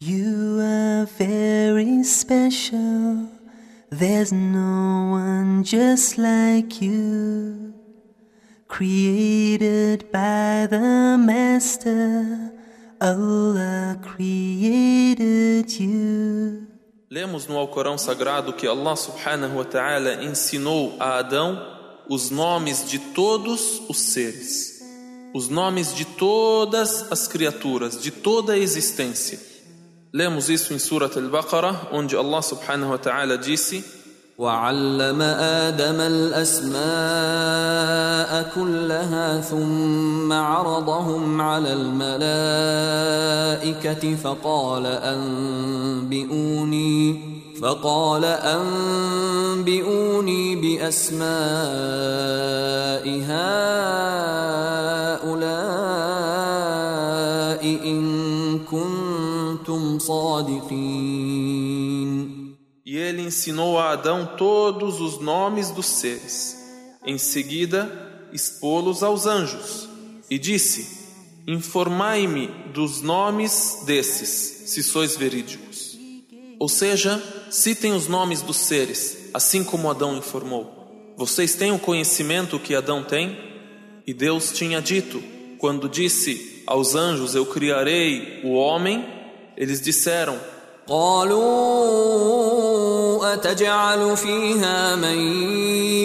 You are very special. There's no one just like you. Created by the Master, Allah created you. Lemos no Alcorão Sagrado que Allah subhanahu wa ta'ala ensinou a Adão os nomes de todos os seres, os nomes de todas as criaturas, de toda a existência. Lemos isso Al-Baqarah, onde Allah subhanahu wa ta'ala disse: وعلم آدم الأسماء كلها ثم عرضهم على الملائكة فقال أنبئوني فقال أنبئوني بأسماء هؤلاء E ele ensinou a Adão todos os nomes dos seres. Em seguida, expô-los aos anjos. E disse: Informai-me dos nomes desses, se sois verídicos. Ou seja, citem os nomes dos seres, assim como Adão informou. Vocês têm o conhecimento que Adão tem? E Deus tinha dito, quando disse aos anjos: Eu criarei o homem, eles disseram: قالوا أتجعل فيها من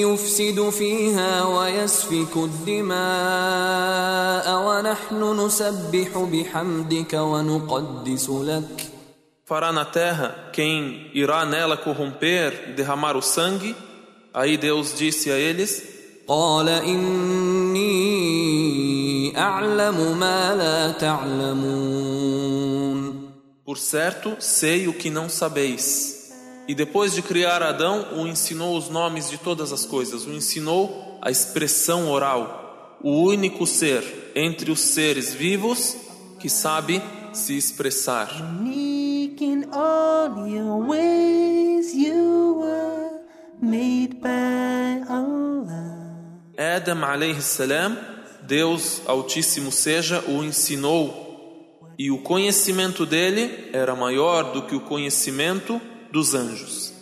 يفسد فيها ويسفك الدماء ونحن نسبح بحمدك ونقدس لك Fará na terra quem irá nela corromper e derramar o sangue? Aí Deus disse a eles: قال إني أعلم ما لا تعلمون por certo, sei o que não sabeis. E depois de criar Adão, o ensinou os nomes de todas as coisas, o ensinou a expressão oral, o único ser entre os seres vivos que sabe se expressar. Unique in all your ways, you were made by Allah. Adam alayhi salam, Deus Altíssimo seja, o ensinou e o conhecimento dele era maior do que o conhecimento dos anjos.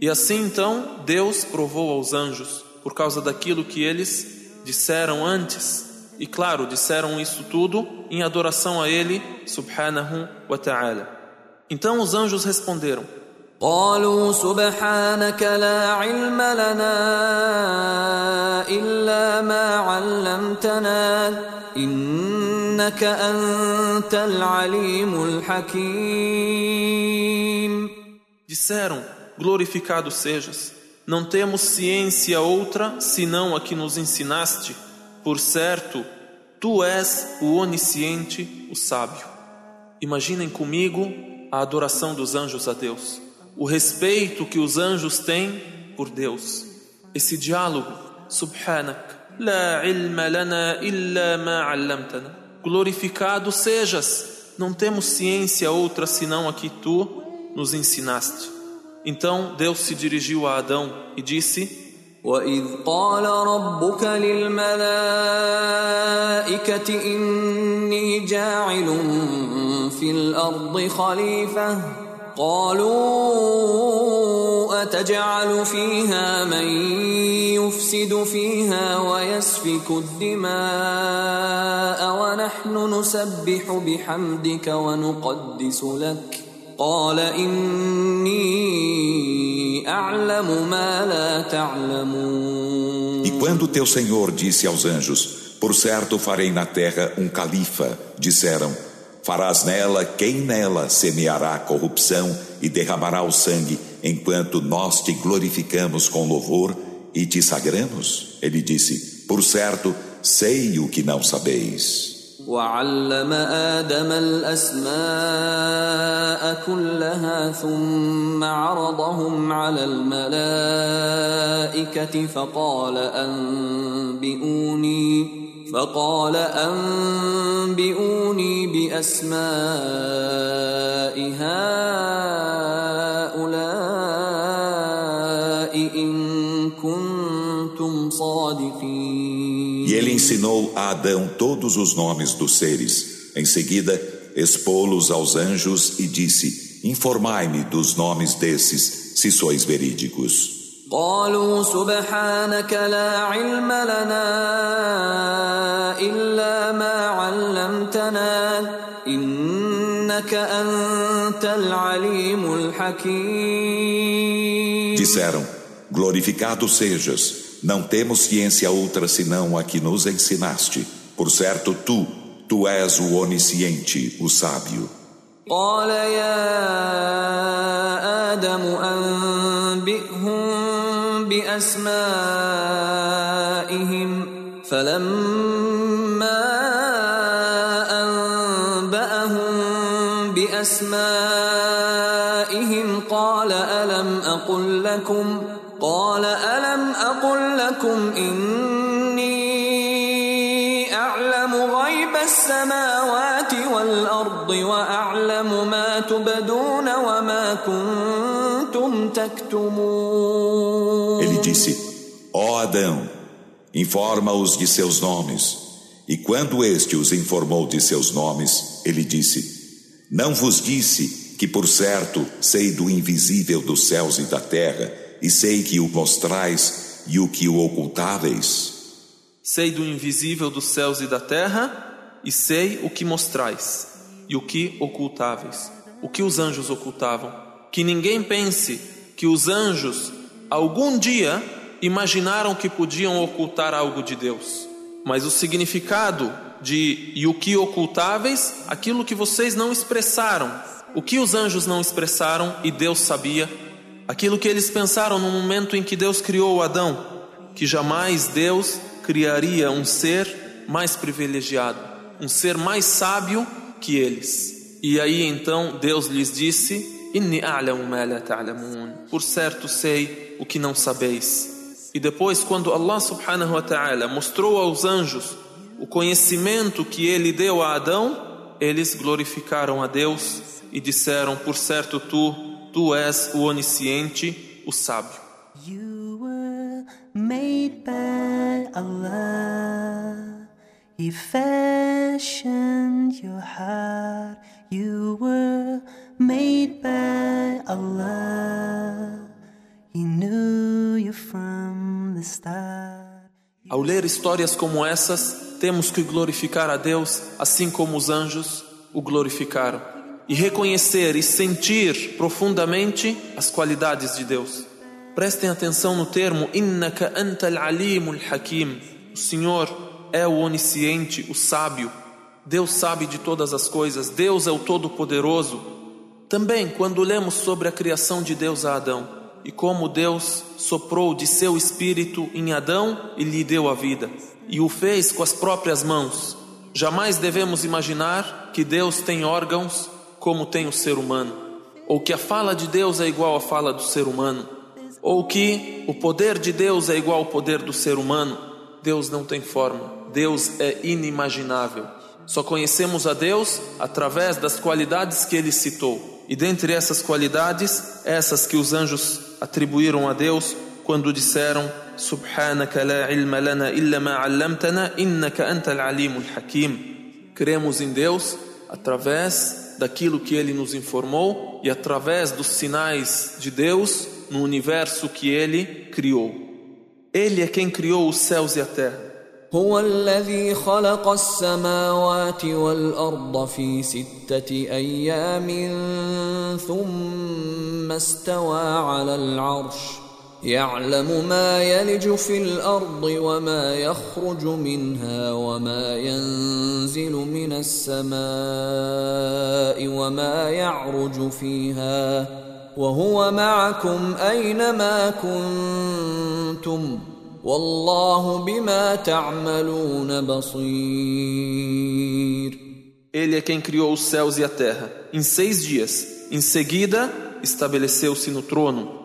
E assim então Deus provou aos anjos por causa daquilo que eles disseram antes. E claro, disseram isso tudo em adoração a ele, subhanahu wa ta'ala. Então os anjos responderam: قالوا سبحانك لا علم لنا إلا ما علمتنا إنك أنت العليم الحكيم Disseram: Glorificado sejas. Não temos ciência outra senão a que nos ensinaste. Por certo, tu és o onisciente, o sábio. Imaginem comigo a adoração dos anjos a Deus, o respeito que os anjos têm por Deus. Esse diálogo, subhanak, la ilma lana illa ma 'allamtana. Glorificado sejas. Não temos ciência outra senão a que tu nos ensinaste. Então Deus se dirigiu a Adão e disse: وإذ قال ربك للملائكة إني جاعل في الأرض خليفة قالوا أتجعل فيها من يفسد فيها ويسفك الدماء ونحن نسبح بحمدك ونقدس لك قال إني أعلم ما لا تعلمون E quando teu Senhor disse aos anjos: Por certo farei na terra um califa, disseram: Farás nela quem nela semeará a corrupção e derramará o sangue, enquanto nós te glorificamos com louvor e te sagramos? Ele disse: Por certo, sei o que não sabeis. وعلم آدم الأسماء كلها ثم عرضهم على الملائكة فقال أنبئوني فقال أنبئوني بأسماء هؤلاء إن كنتم صادقين E ele ensinou a Adão todos os nomes dos seres. Em seguida, expô-los aos anjos e disse: Informai-me dos nomes desses, se sois verídicos. قالوا سبحانك لا علم لنا إلا ما علمتنا إنك أنت العليم الحكيم Disseram: Glorificado sejas, não temos ciência outra senão a que nos ensinaste. Por certo, tu, tu és o onisciente, o sábio. قال يا آدم أنبئهم بأسمائهم فلما أنبأهم بأسمائهم قال ألم أقل لكم قال ألم أقل لكم إني أعلم غيب السماوات والأرض وأعلم ما تبدون وما كنتم تكتمون Ó Adão, informa-os de seus nomes. E quando este os informou de seus nomes, ele disse: Não vos disse que, por certo, sei do invisível dos céus e da terra, e sei que o mostrais e o que o ocultáveis? Sei do invisível dos céus e da terra, e sei o que mostrais, e o que ocultáveis, o que os anjos ocultavam. Que ninguém pense que os anjos, algum dia, imaginaram que podiam ocultar algo de Deus. Mas o significado de e o que ocultáveis, aquilo que vocês não expressaram, o que os anjos não expressaram e Deus sabia, aquilo que eles pensaram no momento em que Deus criou Adão, que jamais Deus criaria um ser mais privilegiado, um ser mais sábio que eles. E aí então Deus lhes disse: Inni a'lamu ta'lamun. Por certo sei o que não sabeis. E depois quando Allah subhanahu wa ta'ala mostrou aos anjos o conhecimento que ele deu a Adão, eles glorificaram a Deus e disseram: Por certo tu, tu és o onisciente, o sábio. You were made by Allah. He fashioned your heart. You were made by Allah. Ao ler histórias como essas, temos que glorificar a Deus assim como os anjos o glorificaram e reconhecer e sentir profundamente as qualidades de Deus. Prestem atenção no termo Innaka antal alimul hakim. O Senhor é o onisciente, o sábio. Deus sabe de todas as coisas. Deus é o todo-poderoso. Também quando lemos sobre a criação de Deus a Adão e como Deus soprou de seu espírito em Adão e lhe deu a vida e o fez com as próprias mãos. Jamais devemos imaginar que Deus tem órgãos como tem o ser humano, ou que a fala de Deus é igual à fala do ser humano, ou que o poder de Deus é igual ao poder do ser humano. Deus não tem forma, Deus é inimaginável. Só conhecemos a Deus através das qualidades que ele citou. E dentre essas qualidades, essas que os anjos atribuíram a Deus quando disseram: Subhanaka la ilma lana illa ma 'allamtana innaka antal alimul hakim. Cremos em Deus através daquilo que ele nos informou e através dos sinais de Deus no universo que ele criou. Ele é quem criou os céus e a terra. هو الذي خلق السماوات والأرض في ستة أيام ثم استوى على العرش. يعلم ما يلج في الأرض وما يخرج منها وما ينزل من السماء وما يعرج فيها. وهو معكم أينما كنتم. والله بما تعملون بصير Ele é quem criou os céus e a terra em seis dias. Em seguida, estabeleceu-se no trono.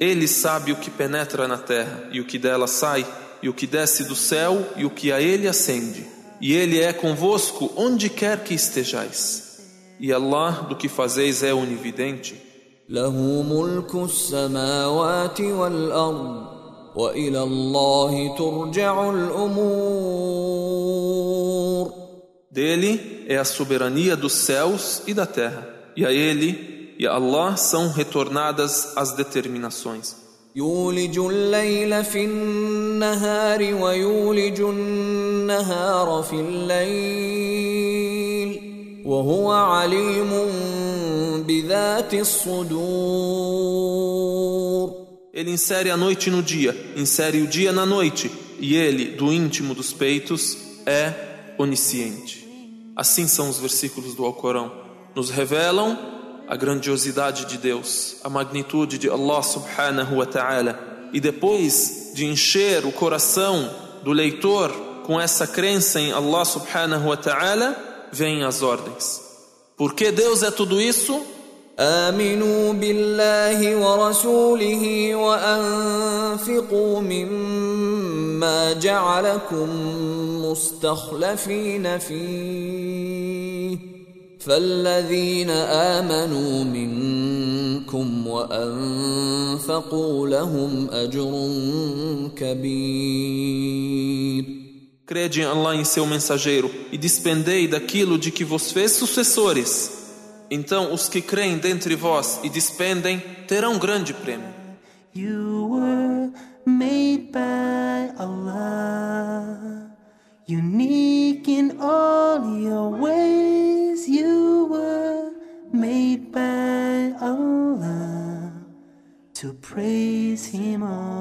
Ele sabe o que penetra na terra e o que dela sai, e o que desce do céu e o que a ele ascende. E ele é convosco onde quer que estejais. E Allah do que fazeis é onividente. له ملك السماوات والأرض وإلى الله ترجع الأمور. Dele é a soberania dos céus e da terra, e a Ele e a Allah são retornadas as determinações. يولج الليل في النهار ويولج النهار في الليل. وهو عليم بذات الصدور. Ele insere a noite no dia, insere o dia na noite, e ele, do íntimo dos peitos, é onisciente. Assim são os versículos do Alcorão. Nos revelam a grandiosidade de Deus, a magnitude de Allah subhanahu wa ta'ala. E depois de encher o coração do leitor com essa crença em Allah subhanahu wa ta'ala, vêm as ordens. Por que Deus é tudo isso? آمنوا بالله ورسوله وأنفقوا مما جعلكم مستخلفين فيه فالذين آمنوا منكم وأنفقوا لهم أجر كبير Crede em Allah em seu mensageiro e despendei daquilo de que vos fez sucessores. Então os que creem dentre vós e despendem terão grande prêmio. You were made by Allah, unique in all your ways. You were made by Allah to praise Him on.